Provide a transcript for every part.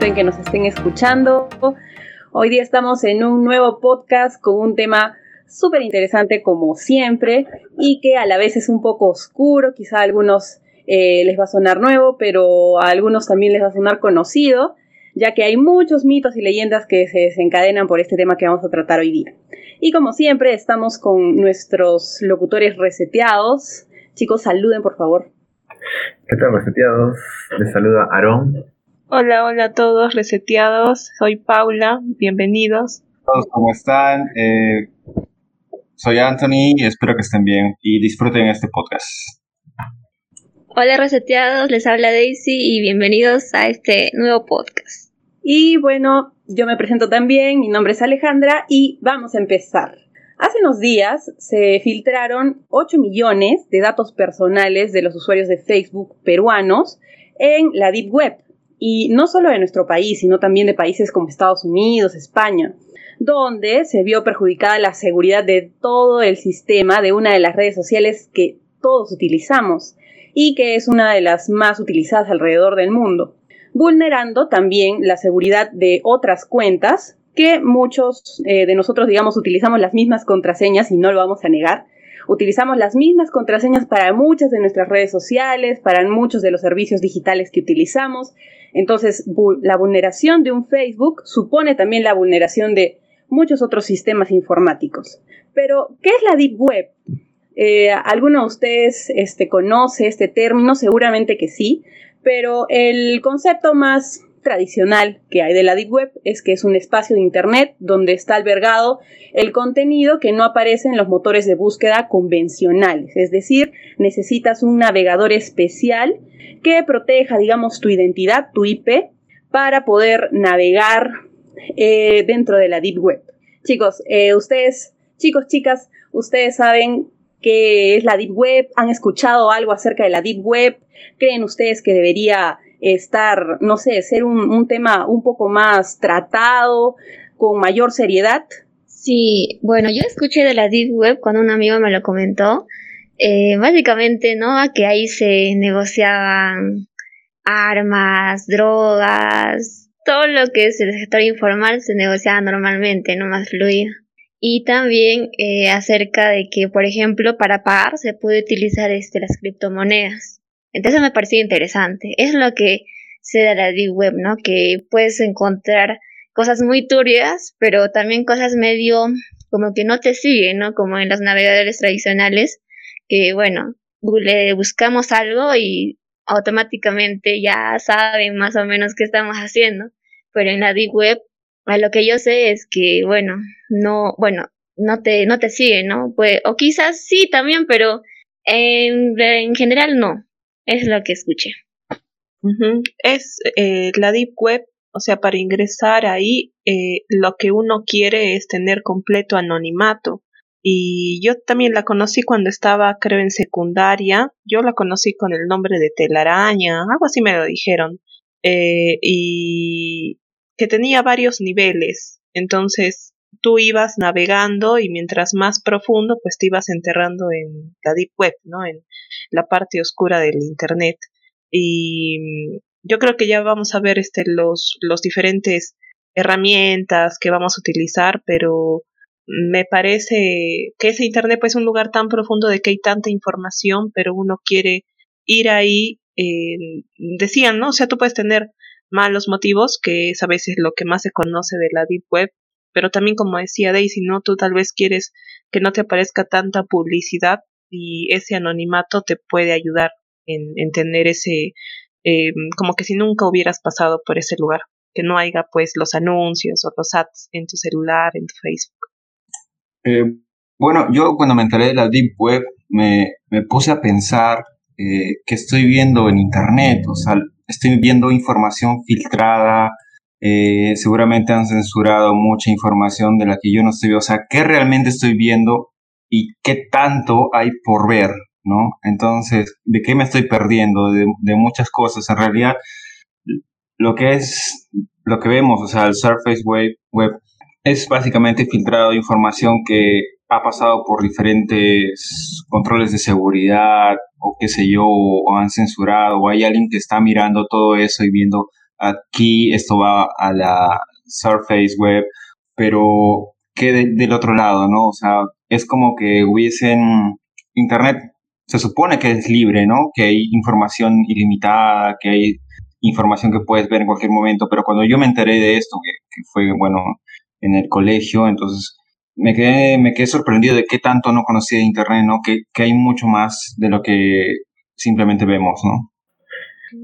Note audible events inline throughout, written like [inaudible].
en que nos estén escuchando. Hoy día estamos en un nuevo podcast con un tema súper interesante como siempre y que a la vez es un poco oscuro, quizá a algunos eh, les va a sonar nuevo, pero a algunos también les va a sonar conocido, ya que hay muchos mitos y leyendas que se desencadenan por este tema que vamos a tratar hoy día. Y como siempre estamos con nuestros locutores reseteados. Chicos, saluden por favor. ¿Qué tal, reseteados? Les saluda Aarón. Hola, hola a todos, reseteados. Soy Paula, bienvenidos. Todos, ¿cómo están? Eh, soy Anthony y espero que estén bien y disfruten este podcast. Hola, reseteados, les habla Daisy y bienvenidos a este nuevo podcast. Y bueno, yo me presento también, mi nombre es Alejandra y vamos a empezar. Hace unos días se filtraron 8 millones de datos personales de los usuarios de Facebook peruanos en la Deep Web, y no solo de nuestro país, sino también de países como Estados Unidos, España, donde se vio perjudicada la seguridad de todo el sistema de una de las redes sociales que todos utilizamos y que es una de las más utilizadas alrededor del mundo, vulnerando también la seguridad de otras cuentas que muchos eh, de nosotros, digamos, utilizamos las mismas contraseñas y no lo vamos a negar. Utilizamos las mismas contraseñas para muchas de nuestras redes sociales, para muchos de los servicios digitales que utilizamos. Entonces, la vulneración de un Facebook supone también la vulneración de muchos otros sistemas informáticos. Pero, ¿qué es la Deep Web? Eh, ¿Alguno de ustedes este, conoce este término? Seguramente que sí, pero el concepto más tradicional que hay de la Deep Web es que es un espacio de Internet donde está albergado el contenido que no aparece en los motores de búsqueda convencionales. Es decir, necesitas un navegador especial que proteja, digamos, tu identidad, tu IP, para poder navegar eh, dentro de la Deep Web. Chicos, eh, ustedes, chicos, chicas, ustedes saben qué es la Deep Web, han escuchado algo acerca de la Deep Web, creen ustedes que debería estar, no sé, ser un, tema un poco más tratado, con mayor seriedad. Sí, bueno, yo escuché de la Deep Web cuando un amigo me lo comentó. Eh, básicamente, ¿no? Que ahí se negociaban armas, drogas, todo lo que es el sector informal se negociaba normalmente, no más fluido. Y también eh, acerca de que, por ejemplo, para pagar se puede utilizar este, las criptomonedas. Entonces me pareció interesante. Es lo que se da la Deep Web, ¿no? Que puedes encontrar cosas muy turbias, pero también cosas medio como que no te siguen, ¿no? Como en los navegadores tradicionales, que bueno, le buscamos algo y automáticamente ya saben más o menos qué estamos haciendo. Pero en la Deep Web, a lo que yo sé es que, bueno, no, bueno, no te, no te siguen, ¿no? Pues, o quizás sí también, pero en general no. Es lo que escuché. Es eh, la Deep Web, o sea, para ingresar ahí, eh, lo que uno quiere es tener completo anonimato. Y yo también la conocí cuando estaba, creo, en secundaria. Yo la conocí con el nombre de telaraña, algo así me lo dijeron. Eh, y que tenía varios niveles. Entonces, tú ibas navegando y mientras más profundo, pues te ibas enterrando en la deep web, ¿no? En la parte oscura del internet. Y mm, yo creo que ya vamos a ver este los los diferentes herramientas que vamos a utilizar, pero me parece que ese internet pues es un lugar tan profundo de que hay tanta información, pero uno quiere ir ahí, decían, ¿no? O sea, tú puedes tener malos motivos, que es a veces lo que más se conoce de la Deep Web, pero también como decía Daisy, ¿no? Tú tal vez quieres que no te aparezca tanta publicidad y ese anonimato te puede ayudar en, tener ese, eh, como que si nunca hubieras pasado por ese lugar, que no haya pues los anuncios o los ads en tu celular, en tu Facebook. Eh, bueno, yo cuando me enteré de la Deep Web me, me puse a pensar eh, que estoy viendo en Internet, o sea, estoy viendo información filtrada, eh, seguramente han censurado mucha información de la que yo no estoy viendo, o sea, qué realmente estoy viendo y qué tanto hay por ver, ¿no? Entonces, ¿de qué me estoy perdiendo? De, muchas cosas. En realidad, lo que es, lo que vemos, o sea, el Surface Web, web es básicamente filtrado información que ha pasado por diferentes controles de seguridad o qué sé yo, o han censurado, o hay alguien que está mirando todo eso y viendo aquí esto va a la Surface Web, pero ¿qué del otro lado, no? O sea, es como que hubiesen Internet se supone que es libre, ¿no? Que hay información ilimitada, que hay información que puedes ver en cualquier momento, pero cuando yo me enteré de esto, que, que fue, bueno, en el colegio, entonces me quedé, me quedé sorprendido de qué tanto no conocía Internet, ¿no? Que, que hay mucho más de lo que simplemente vemos, ¿no?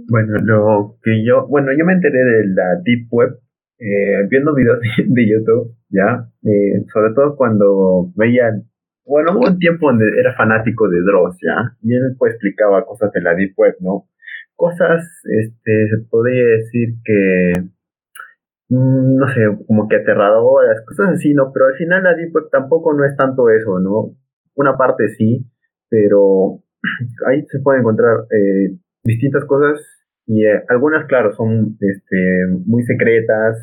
Bueno, lo que yo, bueno, yo me enteré de la Deep Web eh, viendo videos [laughs] de, YouTube, ¿ya? Eh, sobre todo cuando veía, bueno, hubo un tiempo donde era fanático de Dross, ¿ya? Y él pues explicaba cosas de la Deep Web, ¿no? Cosas, este, se podría decir que Mm, no sé, como que aterradoras, cosas así, ¿no? Pero al final la Deep Web tampoco no es tanto eso, ¿no? Una parte sí, pero [clears throat] ahí se pueden encontrar eh, distintas cosas y eh, algunas, claro, son este, muy secretas,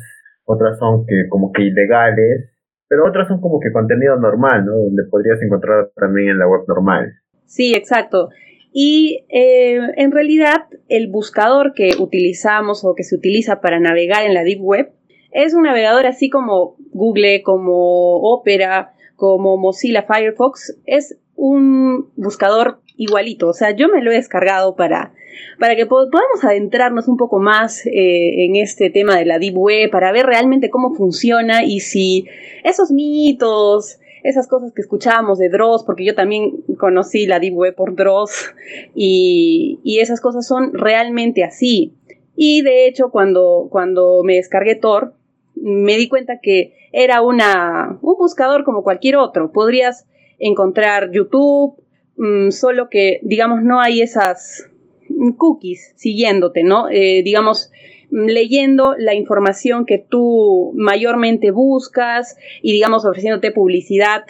otras son que como que ilegales, pero otras son como que contenido normal, ¿no? Donde podrías encontrar también en la web normal. Sí, exacto. Y eh, en realidad el buscador que utilizamos o que se utiliza para navegar en la Deep Web es un navegador así como Google, como Opera, como Mozilla Firefox. Es un buscador igualito. O sea, yo me lo he descargado para, para que podamos adentrarnos un poco más eh, en este tema de la Deep para ver realmente cómo funciona y si esos mitos, esas cosas que escuchábamos de Dross, porque yo también conocí la Deep por Dross, y, y esas cosas son realmente así. Y de hecho, cuando, cuando me descargué Tor, me di cuenta que era una, un buscador como cualquier otro. Podrías encontrar YouTube, mm, solo que, digamos, no hay esas cookies siguiéndote, ¿no? Eh, digamos, leyendo la información que tú mayormente buscas y, digamos, ofreciéndote publicidad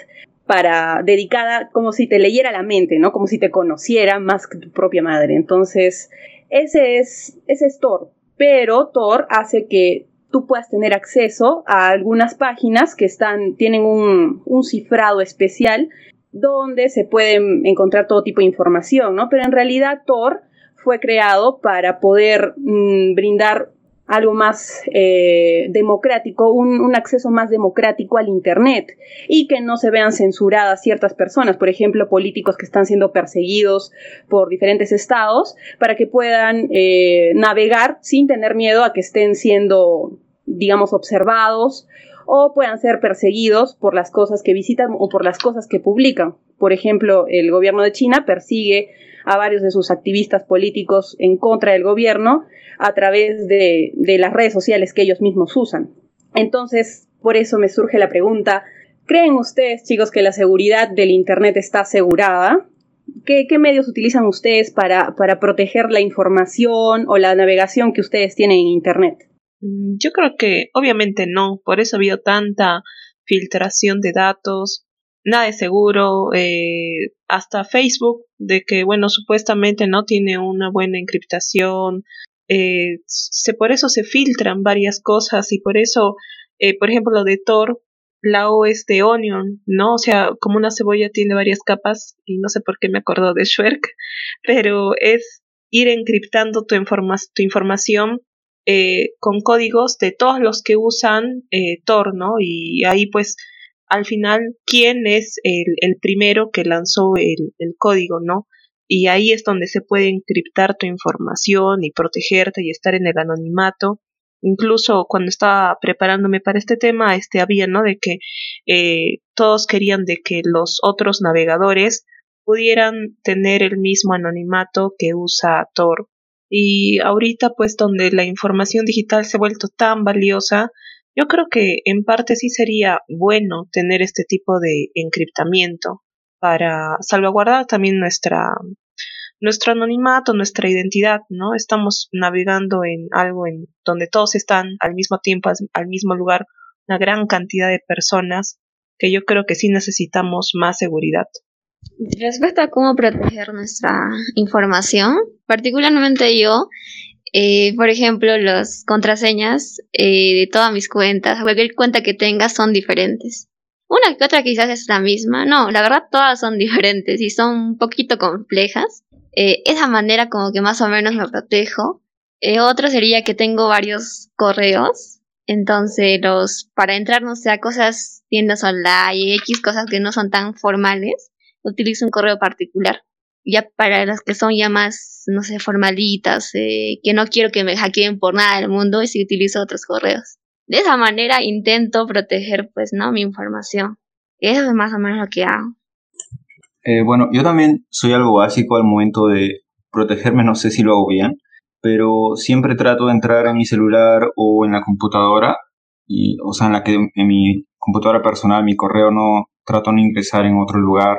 para dedicada como si te leyera la mente, ¿no? Como si te conociera más que tu propia madre. Entonces, ese es, ese es Tor. Pero Tor hace que tú puedas tener acceso a algunas páginas que están, tienen un, un cifrado especial donde se pueden encontrar todo tipo de información, ¿no? Pero en realidad Tor fue creado para poder mm, brindar algo más eh, democrático, un, acceso más democrático al Internet y que no se vean censuradas ciertas personas, por ejemplo, políticos que están siendo perseguidos por diferentes estados, para que puedan eh, navegar sin tener miedo a que estén siendo, digamos, observados o puedan ser perseguidos por las cosas que visitan o por las cosas que publican. Por ejemplo, el gobierno de China persigue a varios de sus activistas políticos en contra del gobierno a través de, las redes sociales que ellos mismos usan. Entonces, por eso me surge la pregunta, ¿creen ustedes, chicos, que la seguridad del Internet está asegurada? ¿Qué, medios utilizan ustedes para, para proteger la información o la navegación que ustedes tienen en Internet? Mm, yo creo que obviamente no, por eso ha habido tanta filtración de datos, nada es seguro, eh, hasta Facebook, de que, bueno, supuestamente no tiene una buena encriptación, eh, se, por eso se filtran varias cosas y por eso, eh, por ejemplo, lo de Tor, la O es de Onion, ¿no? O sea, como una cebolla tiene varias capas y no sé por qué me acuerdo de Schwerk, [laughs] pero es ir encriptando tu, tu información eh, con códigos de todos los que usan eh, Tor, ¿no? Y ahí pues al final quién es el, primero que lanzó el, el, código, ¿no? Y ahí es donde se puede encriptar tu información y protegerte y estar en el anonimato. Incluso cuando estaba preparándome para este tema, este había, ¿no? De que eh, todos querían de que los otros navegadores pudieran tener el mismo anonimato que usa Tor. Y ahorita, pues, donde la información digital se ha vuelto tan valiosa, yo creo que en parte sí sería bueno tener este tipo de encriptamiento para salvaguardar también nuestra nuestro anonimato, nuestra identidad, ¿no? Estamos navegando en algo en donde todos están al mismo tiempo, al mismo lugar, una gran cantidad de personas que yo creo que sí necesitamos más seguridad. Respecto a cómo proteger nuestra información, particularmente yo, eh, por ejemplo, las contraseñas eh, de todas mis cuentas, cualquier cuenta que tengas son diferentes. Una que otra quizás es la misma. No, la verdad todas son [laughs] diferentes y son un poquito complejas. Eh, esa manera como que más o menos me protejo. Eh, otro sería que tengo varios correos. Entonces, los para entrar, no sé, a cosas, tiendas online, X cosas que no son tan formales, utilizo un correo particular. Ya para las que son ya más, no sé, formalitas, eh, que no quiero que me hackeen por nada del mundo, y si utilizo otros correos. De esa manera intento proteger, pues, ¿no? Mi información. Eso es más o menos lo que hago. Eh, bueno, yo también soy algo básico al momento de protegerme, no sé si lo hago bien, pero siempre trato de entrar en mi celular o en la computadora, y, o sea, en la que en mi computadora personal, mi correo no trato de ingresar en otro lugar,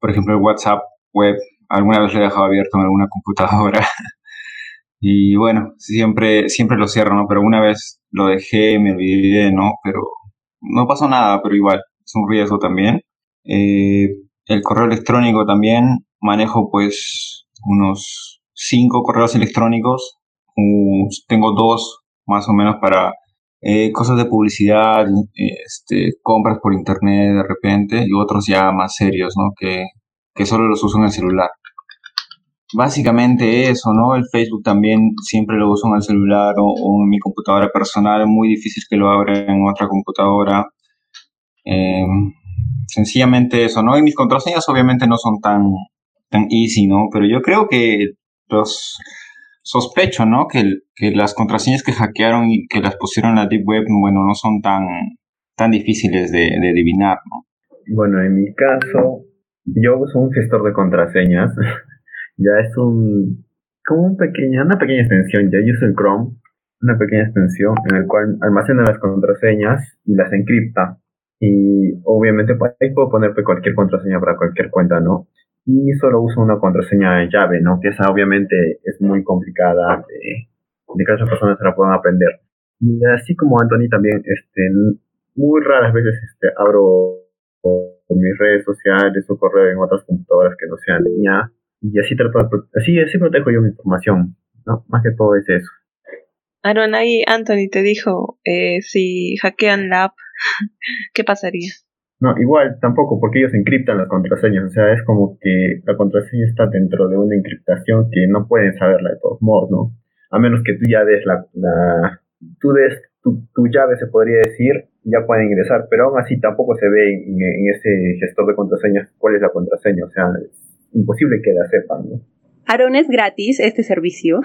por ejemplo, el WhatsApp web, alguna vez lo he dejado abierto en alguna computadora. [laughs] y bueno, siempre, siempre lo cierro, ¿no? Pero una vez lo dejé, me olvidé, ¿no? Pero no pasó nada, pero igual, es un riesgo también. Eh, el correo electrónico también, manejo pues unos cinco correos electrónicos. tengo dos más o menos para eh, cosas de publicidad, este, compras por internet de repente y otros ya más serios, ¿no? Que, que solo los uso en el celular. Básicamente eso, ¿no? El Facebook también siempre lo uso en el celular o, en mi computadora personal, muy difícil que lo abra en otra computadora. Em, sencillamente eso, ¿no? Y mis contraseñas obviamente no son tan, tan easy, ¿no? Pero yo creo que los sospecho, ¿no? Que, que las contraseñas que hackearon y que las pusieron en la Deep Web, bueno, no son tan, tan difíciles de, de adivinar, ¿no? Bueno, en mi caso, yo uso un gestor de contraseñas. [laughs] ya es un, como un pequeño, una pequeña extensión, ya yo uso el Chrome, una pequeña extensión en el cual almacena las contraseñas y las encripta. Y obviamente pues, ahí puedo poner cualquier contraseña para cualquier cuenta, ¿no? Y solo uso una contraseña de llave, ¿no? Que esa obviamente es muy complicada de, de que otras personas se la puedan aprender. Y así como Anthony también, este, muy raras veces este, abro mis redes sociales o correo en otras computadoras que no sean mía. Y así trato así, así protejo yo mi información, ¿no? Más que todo es eso. Aaron, ahí Anthony te dijo, eh, si hackean la app, [laughs] ¿qué pasaría? No, igual tampoco, porque ellos encriptan las contraseñas. O sea, es como que la contraseña está dentro de una encriptación que no pueden saberla de todos modos, ¿no? A menos que tú ya des la, la tú des tu, tu, llave, se podría decir, ya pueden ingresar, pero aún así tampoco se ve en, en ese gestor de contraseñas cuál es la contraseña. O sea, es imposible que la sepan, ¿no? Aaron, ¿es gratis este servicio?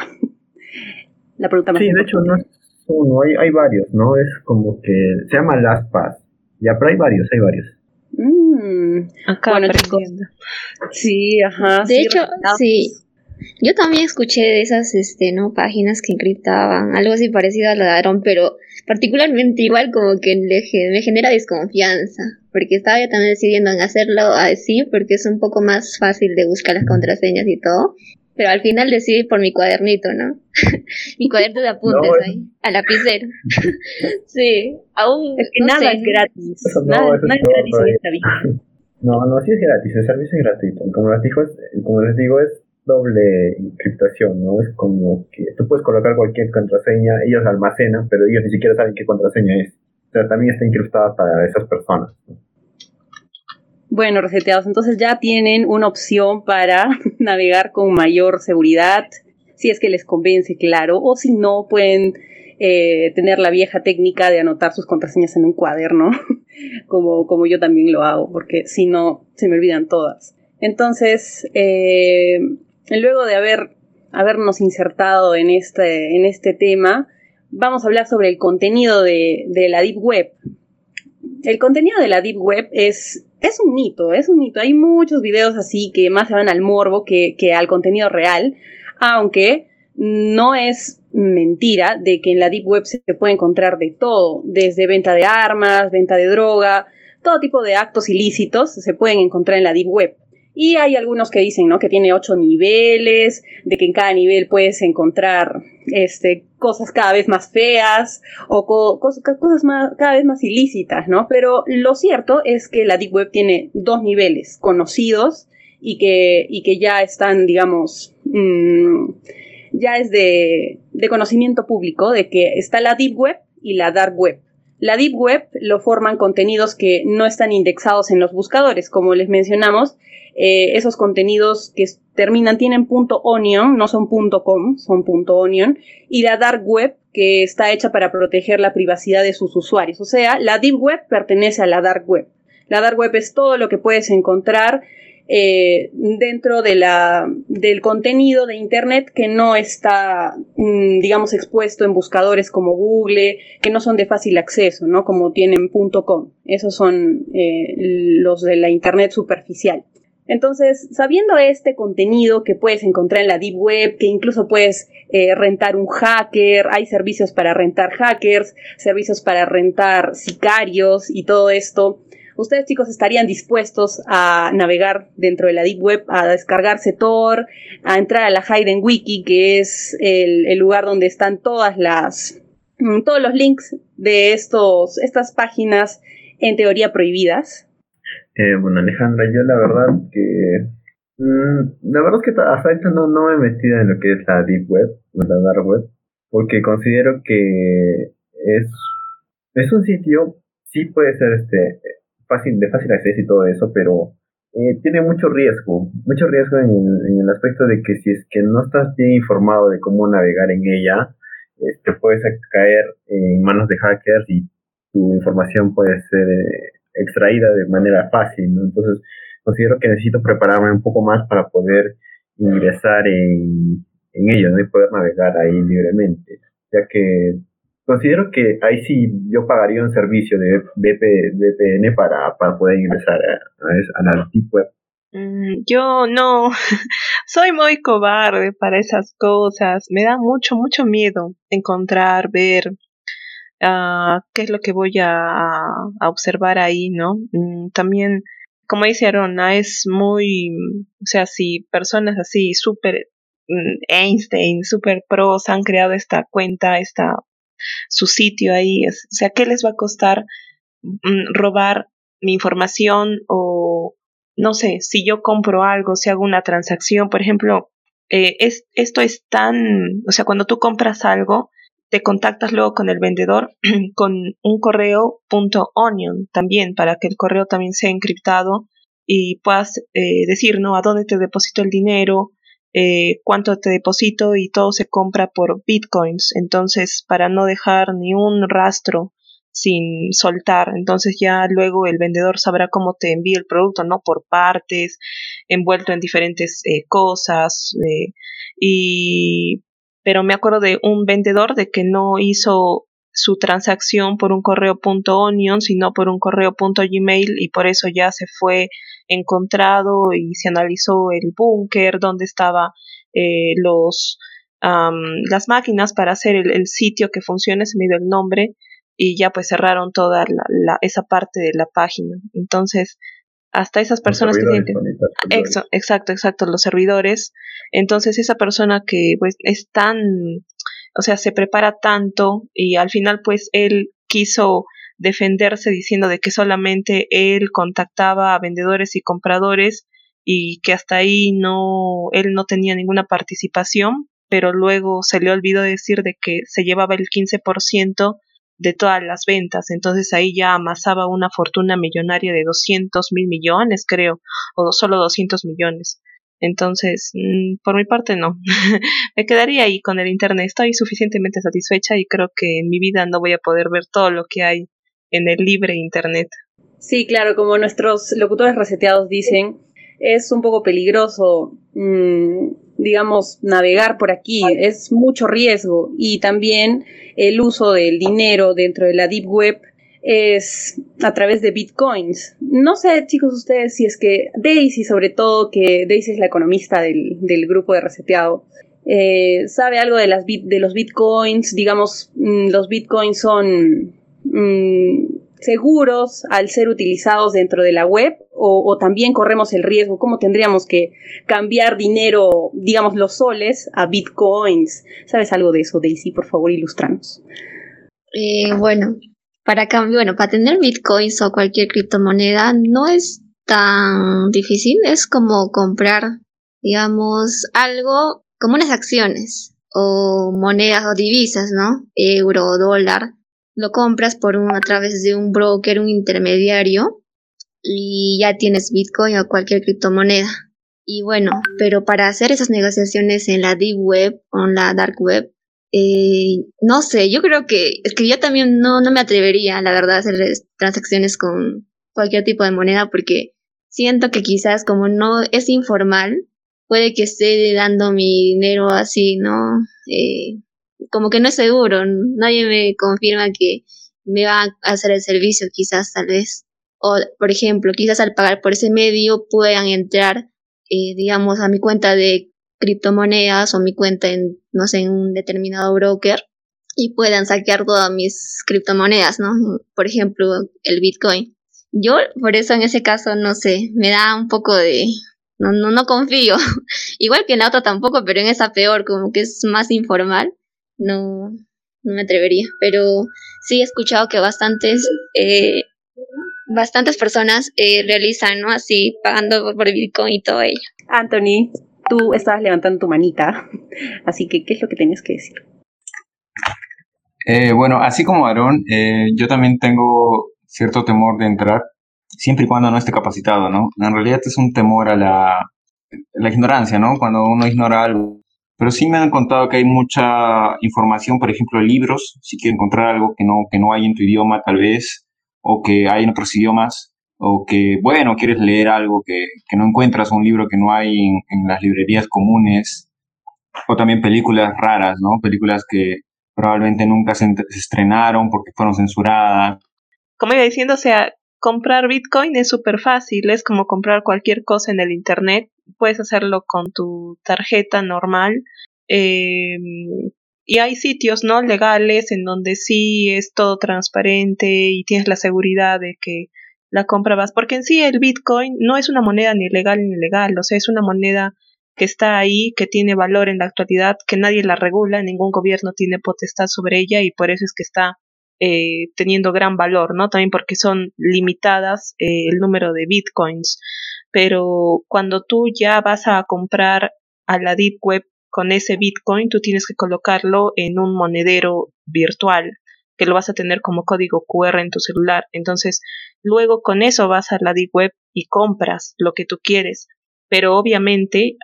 la pregunta más Sí, de hecho no es uno, hay, hay varios, ¿no? Es como que se llama LastPass ya, pero hay varios, hay varios. Mm, Acá bueno, Sí, ajá. De hecho, sí. Yo también escuché de esas, este, ¿no? Páginas que encriptaban, algo así parecido a la de Aaron, pero particularmente igual como que me genera desconfianza, porque estaba yo también decidiendo en hacerlo así, porque es un poco más fácil de buscar las contraseñas y todo, pero al final decidí por mi cuadernito, ¿no? [laughs] mi cuaderno de apuntes ahí, a lapicero. [laughs] sí, aún. Es que nada es gratis. nada, es gratis en esta vida. [laughs] No, no, sí es gratis, el servicio es gratuito. Como les, digo, es, como les digo, es doble encriptación, ¿no? Es como que tú puedes colocar cualquier contraseña, ellos la almacenan, pero ellos ni siquiera saben qué contraseña es. O sea, también está encriptada para esas personas. ¿no? Bueno, reseteados, entonces ya tienen una opción para [laughs] navegar con mayor seguridad, si es que les convence, claro, o si no, pueden eh, tener la vieja técnica de anotar sus contraseñas en un cuaderno, [laughs] como, como yo también lo hago, porque si no, se me olvidan todas. Entonces, eh, luego de haber, habernos insertado en este, en este tema, vamos a hablar sobre el contenido de, de la Deep Web. El contenido de la Deep Web es es un mito, es un mito. Hay muchos videos así que más se van al morbo que, al contenido real, aunque no es mentira de que en la Deep Web se puede encontrar de todo, desde venta de armas, venta de droga, todo tipo de actos ilícitos se pueden encontrar en la Deep Web. Y hay algunos que dicen, ¿no? Que tiene ocho niveles, de que en cada nivel puedes encontrar, este, cosas cada vez más feas o cosas, más, cada vez más ilícitas, ¿no? Pero lo cierto es que la Deep Web tiene dos niveles conocidos y que, y que ya están, digamos, mm, ya es de, de conocimiento público de que está la Deep Web y la Dark Web. La Deep Web lo forman contenidos que no están indexados en los buscadores, como les mencionamos. Eh, esos contenidos que terminan tienen punto .onion, no son punto .com, son punto .onion. Y la Dark Web, que está hecha para proteger la privacidad de sus usuarios. O sea, la Deep Web pertenece a la Dark Web. La Dark Web es todo lo que puedes encontrar eh, dentro de la, del contenido de Internet que no está, mm, digamos, expuesto en buscadores como Google, que no son de fácil acceso, ¿no? Como tienen .com. Esos son eh, los de la Internet superficial. Entonces, sabiendo este contenido que puedes encontrar en la Deep Web, que incluso puedes eh, rentar un hacker, hay servicios para rentar hackers, servicios para rentar sicarios y todo esto, ¿Ustedes chicos estarían dispuestos a navegar dentro de la Deep Web, a descargarse Tor, a entrar a la Hayden Wiki, que es el, lugar donde están todas las, mm, todos los links de estos, estas páginas en teoría prohibidas? Eh, bueno, Alejandra, yo la verdad que mm, la verdad es que hasta ahorita no, no me he metido en lo que es la Deep Web, la Dark Web, porque considero que es, es un sitio, sí puede ser este fácil, de fácil acceso y todo eso, pero eh, tiene mucho riesgo, mucho riesgo en, el aspecto de que si es que no estás bien informado de cómo navegar en ella, te este, puedes caer en manos de hackers y tu información puede ser eh, extraída de manera fácil. Entonces, considero que necesito prepararme un poco más para poder ingresar en, en ello. Y poder navegar ahí libremente, ya que considero que ahí sí yo pagaría un servicio de VPN para, para poder ingresar a, la Deep Web. Mm, yo no, [laughs] soy muy cobarde para esas cosas. Me da mucho, mucho miedo encontrar, ver uh, qué es lo que voy a, a observar ahí, ¿no? Mm, también, como dice Arona, es muy, o sea, si personas así súper mm, Einstein, super pros han creado esta cuenta, esta su sitio ahí. O sea, ¿qué les va a costar mm, robar mi información o no sé, si yo compro algo, si hago una transacción, por ejemplo, eh, es, esto es tan, o sea, cuando tú compras algo, te contactas luego con el vendedor [clears throat] con un correo punto .onion también para que el correo también sea encriptado y puedas eh, decir, ¿no? A dónde te deposito el dinero, eh, cuánto te deposito y todo se compra por bitcoins. Entonces, para no dejar ni un rastro sin soltar. Entonces ya luego el vendedor sabrá cómo te envía el producto, ¿no? Por partes, envuelto en diferentes eh, cosas. Eh, y pero me acuerdo de un vendedor de que no hizo su transacción por un correo punto .onion, sino por un correo punto .gmail y por eso ya se fue encontrado y se analizó el búnker, donde estaba eh, los las máquinas para hacer el, sitio que funcione, se me dio el nombre y ya pues cerraron toda la, esa parte de la página. Entonces, hasta esas personas que tienen exacto, exacto, exacto, los servidores. Entonces, esa persona que pues es tan, o sea, se prepara tanto y al final pues él quiso defenderse diciendo de que solamente él contactaba a vendedores y compradores y que hasta ahí no él no tenía ninguna participación, pero luego se le olvidó decir de que se llevaba el 15% de todas las ventas, entonces ahí ya amasaba una fortuna millonaria de 200 mil millones, creo, o solo 200 millones. Entonces, mm, por mi parte no. [laughs] Me quedaría ahí con el Internet. Estoy suficientemente satisfecha y creo que en mi vida no voy a poder ver todo lo que hay en el libre Internet. Sí, claro, como nuestros locutores reseteados dicen, es un poco peligroso, mm, digamos, navegar por aquí, es mucho riesgo y también el uso del dinero dentro de la Deep Web es a través de bitcoins. No sé, chicos, ustedes si es que Daisy, sobre todo, que Daisy es la economista del, grupo de reseteado, eh, sabe algo de, las de los bitcoins, digamos, mm, los bitcoins son Mm, seguros al ser utilizados dentro de la web o, también corremos el riesgo? ¿Cómo tendríamos que cambiar dinero, digamos los soles, a bitcoins? ¿Sabes algo de eso, Daisy? Por favor, ilustranos. Eh, bueno, para bueno, para tener bitcoins o cualquier criptomoneda no es tan difícil, es como comprar, digamos, algo como unas acciones o monedas o divisas, ¿no? Euro, dólar lo compras por un, a través de un broker, un intermediario, y ya tienes Bitcoin o cualquier criptomoneda. Y bueno, pero para hacer esas negociaciones en la Deep Web o en la Dark Web, eh, no sé, yo creo que es que yo también no, no me atrevería, la verdad, a hacer transacciones con cualquier tipo de moneda porque siento que quizás como no es informal, puede que esté dando mi dinero así, ¿no? Eh, como que no es seguro, nadie me confirma que me va a hacer el servicio, quizás tal vez. O, por ejemplo, quizás al pagar por ese medio puedan entrar, eh, digamos, a mi cuenta de criptomonedas o mi cuenta en, no sé, en un determinado broker y puedan saquear todas mis criptomonedas, ¿no? Por ejemplo, el Bitcoin. Yo, por eso en ese caso, no sé, me da un poco de... No, no, no confío. [laughs] Igual que en la otra tampoco, pero en esa peor, como que es más informal. No, no me atrevería. Pero sí he escuchado que bastantes, eh, bastantes personas eh, realizan, ¿no? Así, pagando por Bitcoin y todo ello. Anthony, tú estabas levantando tu manita, así que, ¿qué es lo que tenías que decir? Eh, bueno, así como Aarón, eh, yo también tengo cierto temor de entrar, siempre y cuando no esté capacitado, ¿no? En realidad es un temor a la, la ignorancia, ¿no? Cuando uno ignora algo. Pero sí me han contado que hay mucha información, por ejemplo, libros, si quiero encontrar algo que no, que no hay en tu idioma tal vez, o que hay en otros idiomas, o que, bueno, quieres leer algo que, que no encuentras, un libro que no hay en, las librerías comunes, o también películas raras, ¿no? Películas que probablemente nunca se, estrenaron porque fueron censuradas. Como iba diciendo, o sea, comprar Bitcoin es súper fácil, es como comprar cualquier cosa en el Internet, puedes hacerlo con tu tarjeta normal. Eh, y hay sitios no legales en donde sí es todo transparente y tienes la seguridad de que la compra vas, porque en sí el Bitcoin no es una moneda ni legal ni ilegal, o sea, es una moneda que está ahí, que tiene valor en la actualidad, que nadie la regula, ningún gobierno tiene potestad sobre ella y por eso es que está eh, teniendo gran valor, ¿no? También porque son limitadas eh, el número de bitcoins. Pero cuando tú ya vas a comprar a la Deep Web con ese bitcoin, tú tienes que colocarlo en un monedero virtual que lo vas a tener como código QR en tu celular. Entonces, luego con eso vas a la Deep Web y compras lo que tú quieres. Pero obviamente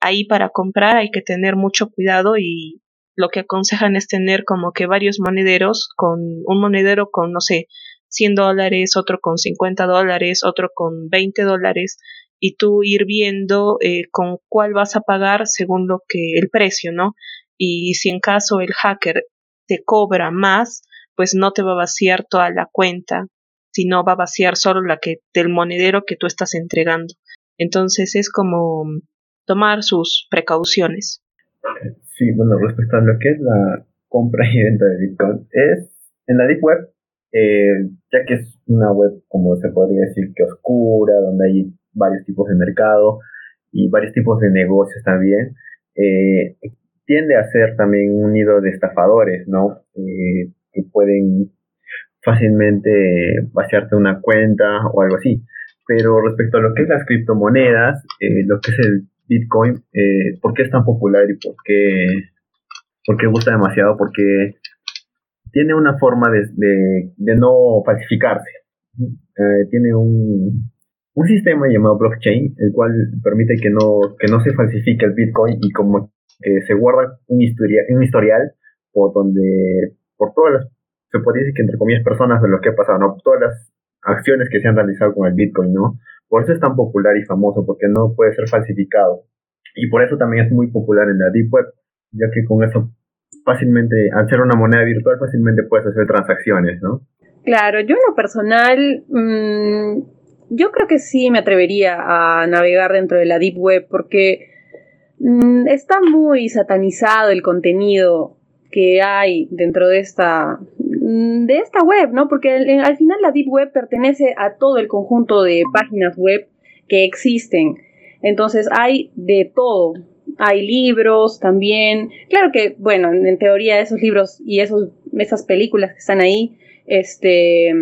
ahí para comprar hay que tener mucho cuidado y lo que aconsejan es tener como que varios monederos, con un monedero con, no sé, 100 dólares, otro con 50 dólares, otro con 20 dólares, y tú ir viendo eh, con cuál vas a pagar según lo que el precio, ¿no? Y si en caso el hacker te cobra más, pues no te va a vaciar toda la cuenta, sino va a vaciar solo la que del monedero que tú estás entregando. Entonces es como tomar sus precauciones. Sí, bueno, respecto a lo que es la compra y venta de Bitcoin, es en la Deep Web, eh, ya que es una web, como se podría decir, que oscura, donde hay varios tipos de mercado y varios tipos de negocios también, eh, tiende a ser también un nido de estafadores, ¿no? Eh, que pueden fácilmente vaciarte una cuenta o algo así. Pero respecto a lo que es las criptomonedas, eh, lo que es el Bitcoin, ¿por qué es tan popular y por qué, por qué gusta demasiado? Porque tiene una forma de, de, no falsificarse. Eh, tiene un, un sistema llamado blockchain, el cual permite que no, que no se falsifique el Bitcoin y como que se guarda un, historia, un historial por donde por todas las, se podría decir que entre comillas, personas de lo que ha pasado, ¿no? Todas las acciones que se han realizado con el Bitcoin, ¿no? Por eso es tan popular y famoso, porque no puede ser falsificado. Y por eso también es muy popular en la Deep Web, ya que con eso fácilmente, al ser una moneda virtual, fácilmente puedes hacer transacciones, ¿no? Claro, yo en lo personal, mmm, yo creo que sí me atrevería a navegar dentro de la Deep Web, porque mmm, está muy satanizado el contenido que hay dentro de esta, mm, de esta web, ¿no? Porque al, final la Deep Web pertenece a todo el conjunto de páginas web que existen. Entonces hay de todo. Hay libros también. Claro que, bueno, en, teoría esos libros y esos, esas películas que están ahí, este,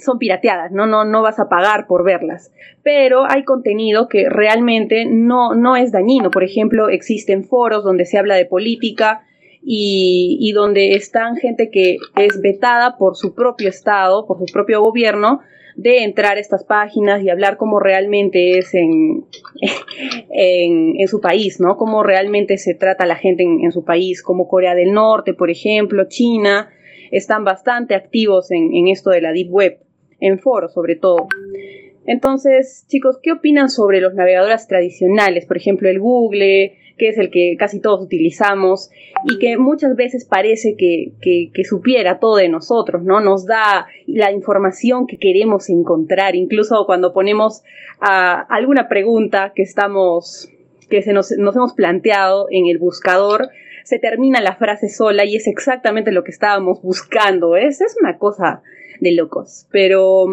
son pirateadas, ¿no? No, no vas a pagar por verlas. Pero hay contenido que realmente no, no es dañino. Por ejemplo, existen foros donde se habla de política y, y donde están gente que es vetada por su propio Estado, por su propio gobierno, de entrar a estas páginas y hablar cómo realmente es en, [laughs] en, su país, ¿no? Cómo realmente se trata la gente en, su país, como Corea del Norte, por ejemplo, China, están bastante activos en, en esto de la Deep Web, en foros sobre todo. Entonces, chicos, ¿qué opinan sobre los navegadores tradicionales? Por ejemplo, el Google, que es el que casi todos utilizamos y que muchas veces parece que, supiera todo de nosotros, ¿no? Nos da la información que queremos encontrar, incluso cuando ponemos alguna pregunta que estamos, que se nos, hemos planteado en el buscador, se termina la frase sola y es exactamente lo que estábamos buscando. Es, es una cosa de locos. Pero,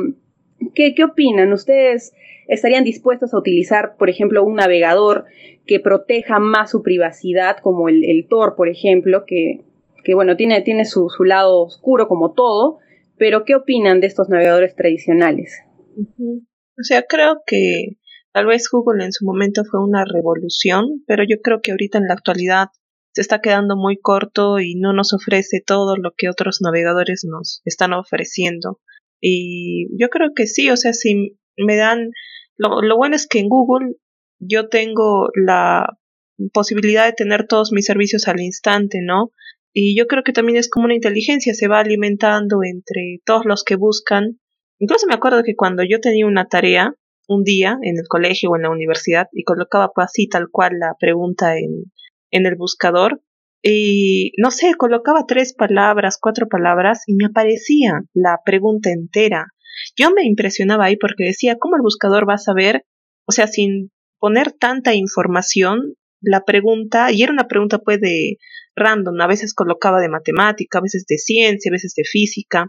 ¿qué, ¿qué opinan? ¿Ustedes estarían dispuestos a utilizar, por ejemplo, un navegador que proteja más su privacidad, como el, Tor, por ejemplo, que, bueno, tiene, tiene su, lado oscuro como todo, pero ¿qué opinan de estos navegadores tradicionales? O sea, creo que tal vez Google en su momento fue una revolución, pero yo creo que ahorita en la actualidad se está quedando muy corto y no nos ofrece todo lo que otros navegadores nos están ofreciendo. Y yo creo que sí, o sea, si me dan lo, lo bueno es que en Google yo tengo la posibilidad de tener todos mis servicios al instante, ¿no? Y yo creo que también es como una inteligencia, se va alimentando entre todos los que buscan. Incluso me acuerdo que cuando yo tenía una tarea, un día en el colegio o en la universidad, y colocaba así tal cual la pregunta en, en el buscador, y no sé, colocaba tres palabras, cuatro palabras, y me aparecía la pregunta entera. Yo me impresionaba ahí porque decía, ¿cómo el buscador va a saber? O sea, sin poner tanta información, la pregunta, y era una pregunta pues de random, a veces colocaba de matemática, a veces de ciencia, a veces de física,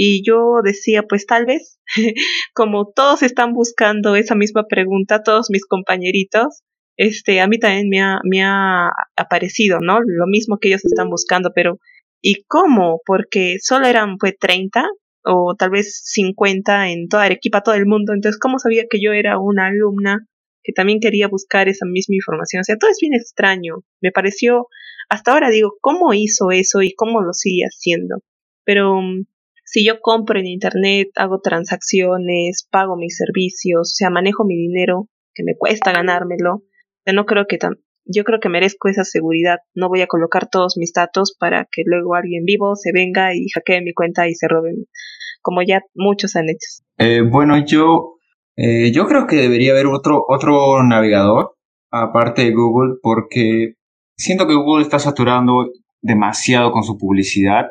y yo decía, pues tal vez, [laughs] como todos están buscando esa misma pregunta, todos mis compañeritos, este, a mí también me ha, me ha aparecido, ¿no? Lo mismo que ellos están buscando, pero ¿y cómo? Porque solo eran pues 30 o tal vez 50 en toda Arequipa, todo el mundo. Entonces, ¿cómo sabía que yo era una alumna que también quería buscar esa misma información? O sea, todo es bien extraño. Me pareció, hasta ahora digo, ¿cómo hizo eso y cómo lo sigue haciendo? Pero mm, si yo compro en Internet, hago transacciones, pago mis servicios, o sea, manejo mi dinero, que me cuesta ganármelo, no creo que tan, yo creo que merezco esa seguridad. No voy a colocar todos mis datos para que luego alguien vivo se venga y hackee mi cuenta y se robe, como ya muchos han hecho. Eh, bueno, yo, eh, yo creo que debería haber otro, otro navegador aparte de Google porque siento que Google está saturando demasiado con su publicidad.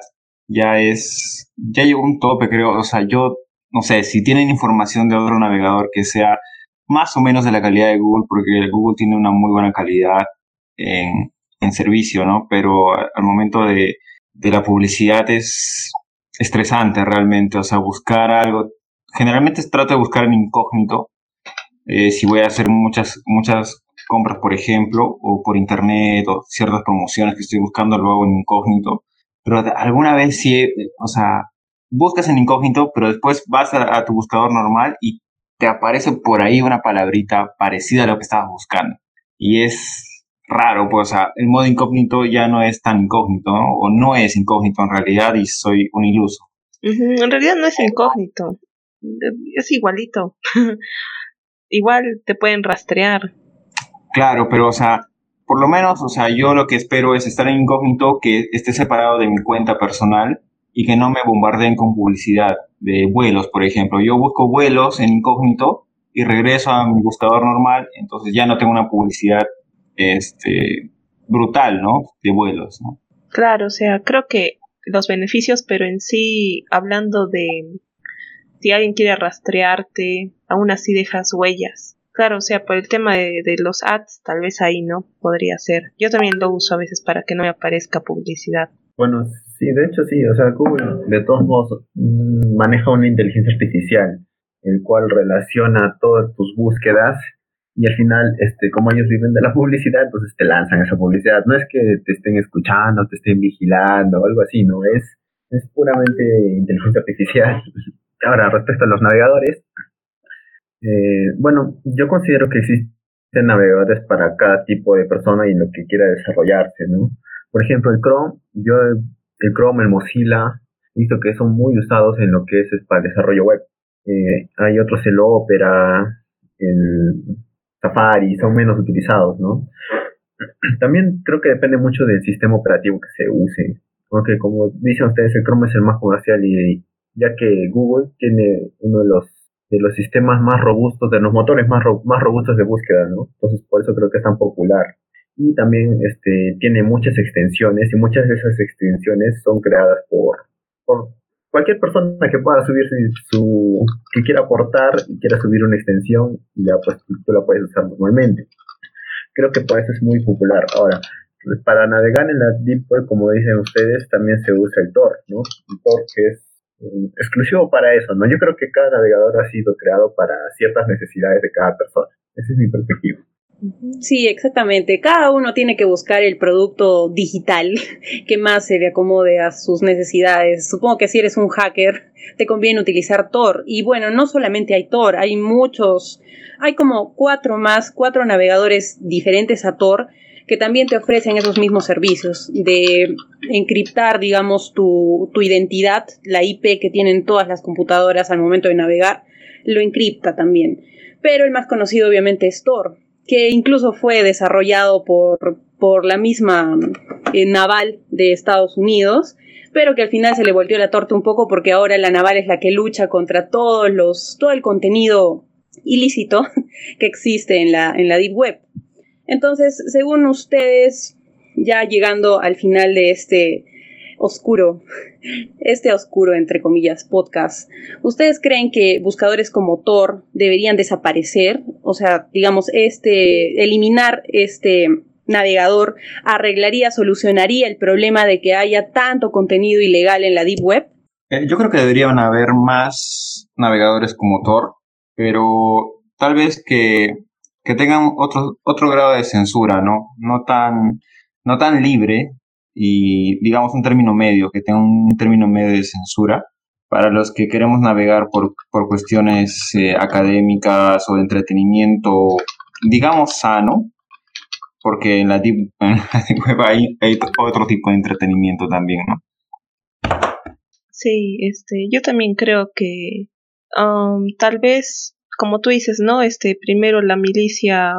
Ya es, ya llegó un tope, creo. O sea, yo no sé, si tienen información de otro navegador que sea más o menos de la calidad de Google, porque Google tiene una muy buena calidad en, en servicio, ¿no? Pero al momento de, de la publicidad es estresante realmente, o sea, buscar algo, generalmente trato de buscar en incógnito, eh, si voy a hacer muchas, muchas compras, por ejemplo, o por internet, o ciertas promociones que estoy buscando, lo hago en incógnito, pero alguna vez sí, o sea, buscas en incógnito, pero después vas a tu buscador normal y te aparece por ahí una palabrita parecida a lo que estabas buscando. Y es raro, pues, o sea, el modo incógnito ya no es tan incógnito, ¿no? o no es incógnito en realidad y soy un iluso. En realidad no es incógnito, es igualito. [laughs] Igual te pueden rastrear. Claro, pero, o sea, por lo menos, o sea, yo lo que espero es estar en incógnito, que esté separado de mi cuenta personal y que no me bombardeen con publicidad de vuelos, por ejemplo. Yo busco vuelos en incógnito y regreso a mi buscador normal, entonces ya no tengo una publicidad este, brutal, ¿no? De vuelos, ¿no? Claro, o sea, creo que los beneficios, pero en sí, hablando de si alguien quiere rastrearte, aún así dejas huellas. Claro, o sea, por el tema de, de, los ads, tal vez ahí no podría ser. Yo también lo uso a veces para que no me aparezca publicidad. Bueno, Sí, de hecho sí, o sea, Google de todos modos mm, maneja una inteligencia artificial, el cual relaciona todas tus búsquedas y al final, este, como ellos viven de la [laughs] publicidad, entonces te lanzan esa publicidad. No es que te estén escuchando, te estén vigilando o algo así, no, es, es puramente inteligencia artificial. [laughs] Ahora, respecto a los navegadores, eh, bueno, yo considero que existen navegadores para cada tipo de persona y lo que quiera desarrollarse, ¿no? Por ejemplo, el Chrome, yo el Chrome, el Mozilla, visto que son muy usados en lo que es, para el desarrollo web. Eh, hay otros, el Opera, el Safari, son menos utilizados, ¿no? [clears throat] También creo que depende mucho del sistema operativo que se use. Aunque como dicen ustedes, el Chrome es el más comercial y ya que Google tiene uno de los de los sistemas más robustos, de los motores más, más robustos de búsqueda, ¿no? Entonces por eso creo que es tan popular. Y también este, tiene muchas extensiones y muchas de esas extensiones son creadas por, por cualquier persona que pueda subir su, que quiera aportar y quiera subir una extensión, ya pues tú la puedes usar normalmente. Creo que por eso es muy popular. Ahora, para navegar en la Deep como dicen ustedes, también se usa el Tor, ¿no? El es exclusivo para eso, ¿no? Yo creo que cada navegador ha sido creado para ciertas necesidades de cada persona. Esa es mi perspectiva. Sí, exactamente. Cada uno tiene que buscar el producto digital [laughs] que más se le acomode a sus necesidades. Supongo que si eres un hacker, te conviene utilizar Tor. Y bueno, no solamente hay Tor, hay muchos, hay como cuatro más, cuatro navegadores diferentes a Tor que también te ofrecen esos mismos servicios de encriptar, digamos, tu, tu identidad, la IP que tienen todas las computadoras al momento de navegar, lo encripta también. Pero el más conocido obviamente es Tor, que incluso fue desarrollado por, por la misma eh, naval de Estados Unidos, pero que al final se le volvió la torta un poco porque ahora la naval es la que lucha contra todos los, todo el contenido ilícito [laughs] que existe en la, en la Deep Web. Entonces, según ustedes, ya llegando al final de este oscuro, este oscuro, entre comillas, podcast, ¿ustedes creen que buscadores como Tor deberían desaparecer? O sea, digamos, este, eliminar este navegador arreglaría, solucionaría el problema de que haya tanto contenido ilegal en la Deep Web? Eh, yo creo que deberían haber más navegadores como Tor, pero tal vez que que tengan otro, otro grado de censura, ¿no? No tan, no tan libre y digamos un término medio, que tenga un término medio de censura para los que queremos navegar por, por cuestiones eh, académicas o de entretenimiento, digamos sano, porque en la deep, [laughs] web hay, hay, otro tipo de entretenimiento también, ¿no? Sí, este, yo también creo que um, tal vez como tú dices, ¿no? Este, primero la milicia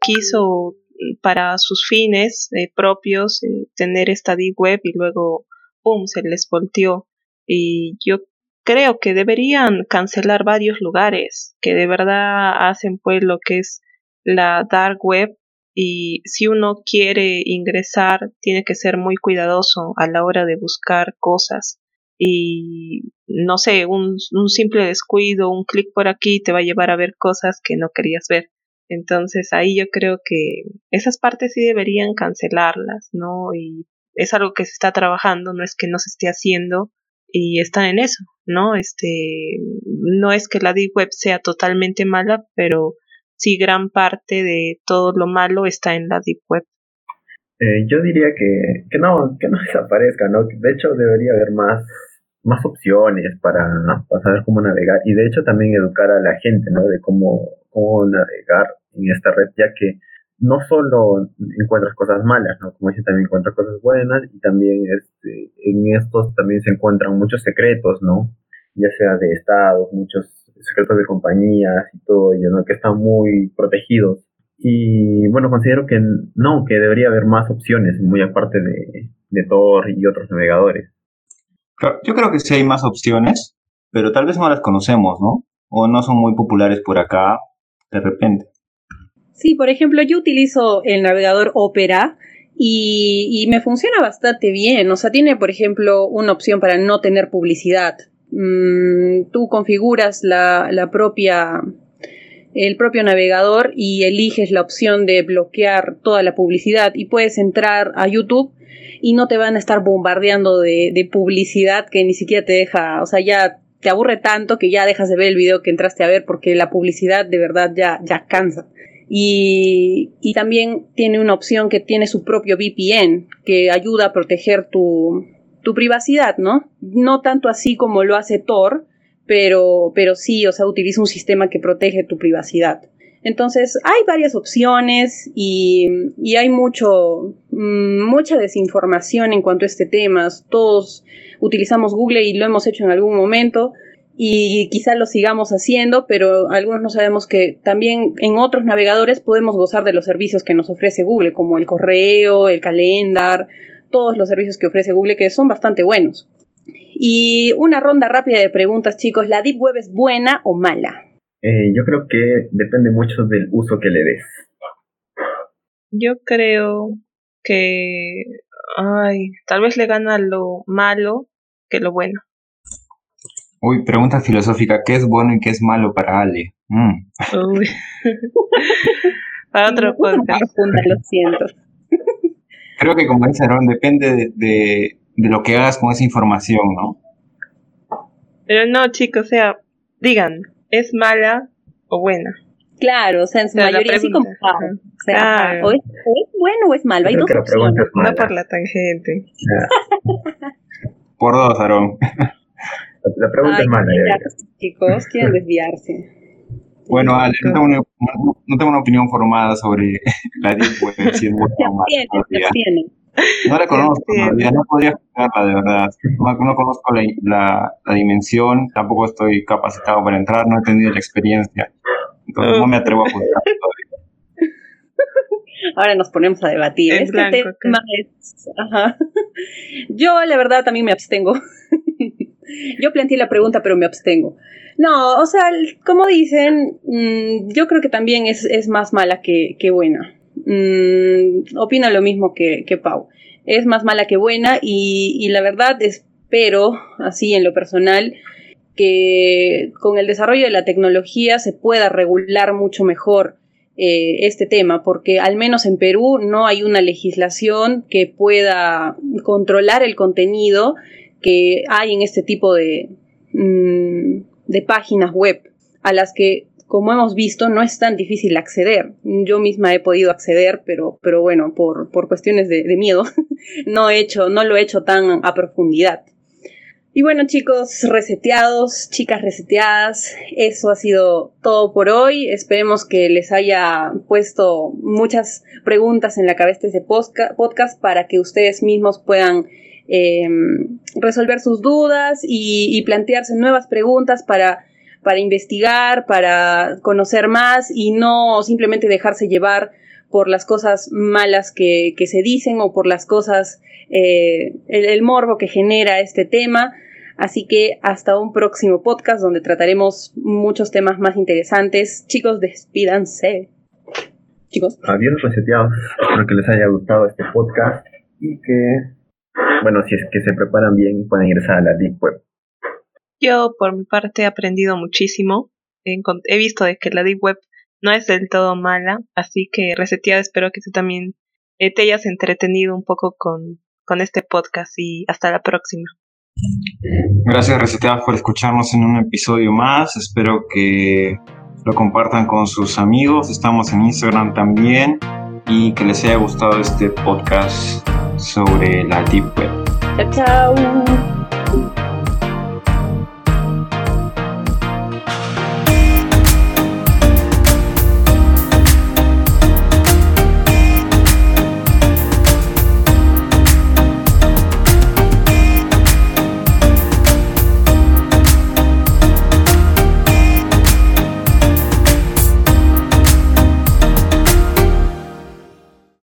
quiso para sus fines eh, propios eh, tener esta deep web y luego, ¡pum!, se les volteó. Y yo creo que deberían cancelar varios lugares que de verdad hacen pues lo que es la dark web y si uno quiere ingresar tiene que ser muy cuidadoso a la hora de buscar cosas y no sé, un, un simple descuido, un clic por aquí te va a llevar a ver cosas que no querías ver. Entonces ahí yo creo que esas partes sí deberían cancelarlas, ¿no? Y es algo que se está trabajando, no es que no se esté haciendo y están en eso, ¿no? Este, no es que la deep web sea totalmente mala, pero sí gran parte de todo lo malo está en la deep web. Eh, yo diría que, que no, que no [laughs] desaparezca, ¿no? De hecho debería haber más más opciones para, saber cómo navegar y de hecho también educar a la gente, ¿no? De cómo, cómo navegar en esta red, ya que no solo encuentras cosas malas, ¿no? Como dice, también encuentras cosas buenas y también este, en estos también se encuentran muchos secretos, ¿no? Ya sea de estados, muchos secretos de compañías y todo ello. Que están muy protegidos. Y bueno, considero que no, que debería haber más opciones, muy aparte de, de Tor y otros navegadores. Yo creo que sí hay más opciones, pero tal vez no las conocemos, ¿no? O no son muy populares por acá de repente. Sí, por ejemplo, yo utilizo el navegador Opera y, me funciona bastante bien. O sea, tiene, por ejemplo, una opción para no tener publicidad. Mm, tú configuras la, la propia el propio navegador y eliges la opción de bloquear toda la publicidad y puedes entrar a YouTube y no te van a estar bombardeando de, publicidad que ni siquiera te deja, o sea, ya te aburre tanto que ya dejas de ver el video que entraste a ver porque la publicidad de verdad ya, ya cansa. Y, y también tiene una opción que tiene su propio VPN que ayuda a proteger tu, tu privacidad, ¿no? No tanto así como lo hace Tor, pero, pero sí, o sea, utiliza un sistema que protege tu privacidad. Entonces, hay varias opciones y, hay mucho, mm, mucha desinformación en cuanto a este tema. Todos utilizamos Google y lo hemos hecho en algún momento y quizá lo sigamos haciendo, pero algunos no sabemos que también en otros navegadores podemos gozar de los servicios que nos ofrece Google, como el correo, el calendar, todos los servicios que ofrece Google que son bastante buenos. Y una ronda rápida de preguntas, chicos. ¿La Deep Web es buena o mala? Eh, yo creo que depende mucho del uso que le des. Yo creo que, ay, tal vez le gana lo malo que lo bueno. Uy, pregunta filosófica, ¿qué es bueno y qué es malo para Ale? Mm. Uy. [laughs] para otro podcast. Lo siento. [laughs] Creo que como dice Aaron, depende de, de lo que hagas con esa información, ¿no? Pero no, chicos, o sea, digan, ¿es mala o buena? Claro, o sea, en su mayoría sí como O sea, o, es, bueno o es malo, hay dos opciones. No por la tangente. [laughs] por dos, Aarón. La pregunta es mala. Chicos, quieren [laughs] desviarse. Bueno, Ale, no tengo, una, no tengo, una, opinión formada sobre [laughs] la Deep Web, si es buena o mala. No la conozco, no podría explicarla de verdad. No, conozco la, la, dimensión, tampoco estoy capacitado para entrar, no he tenido la experiencia. Entonces no me atrevo a juzgar [laughs] todavía. Ahora nos ponemos a debatir. este tema es. Ajá. Yo, la verdad, también me abstengo. Yo planteé la pregunta, pero me abstengo. No, o sea, como dicen, mm, yo creo que también es, es más mala que, que buena. Mm, opina lo mismo que, que, Pau. Es más mala que buena y, y la verdad espero, así en lo personal, que con el desarrollo de la tecnología se pueda regular mucho mejor eh, este tema, porque al menos en Perú no hay una legislación que pueda controlar el contenido que hay en este tipo de, mm, de páginas web a las que como hemos visto, no es tan difícil acceder. Yo misma he podido acceder, pero, pero bueno, por, por cuestiones de, miedo, [laughs] no, he hecho, no lo he hecho tan a profundidad. Y bueno chicos, reseteados, chicas reseteadas, eso ha sido todo por hoy. Esperemos que les haya puesto muchas preguntas en la cabeza de este podcast para que ustedes mismos puedan em, resolver sus dudas y plantearse nuevas preguntas para para investigar, para conocer más y no simplemente dejarse llevar por las cosas malas que, se dicen o por las cosas, eh, el, morbo que genera este tema. Así que hasta un próximo podcast donde trataremos muchos temas más interesantes. Chicos, despídanse. Chicos. Adiós reseteados. Espero que les haya gustado este podcast y que, bueno, si es que se preparan bien, pueden ingresar a la Deep Web. Yo, por mi parte, he aprendido muchísimo. He visto de que la Deep Web no es del todo mala, así que reseteado espero que tú también eh, te hayas entretenido un poco con, con este podcast y hasta la próxima. Gracias Reseteados por escucharnos en un episodio más. Espero que lo compartan con sus amigos. Estamos en Instagram también y que les haya gustado este podcast sobre la Deep Web. Chao, chao.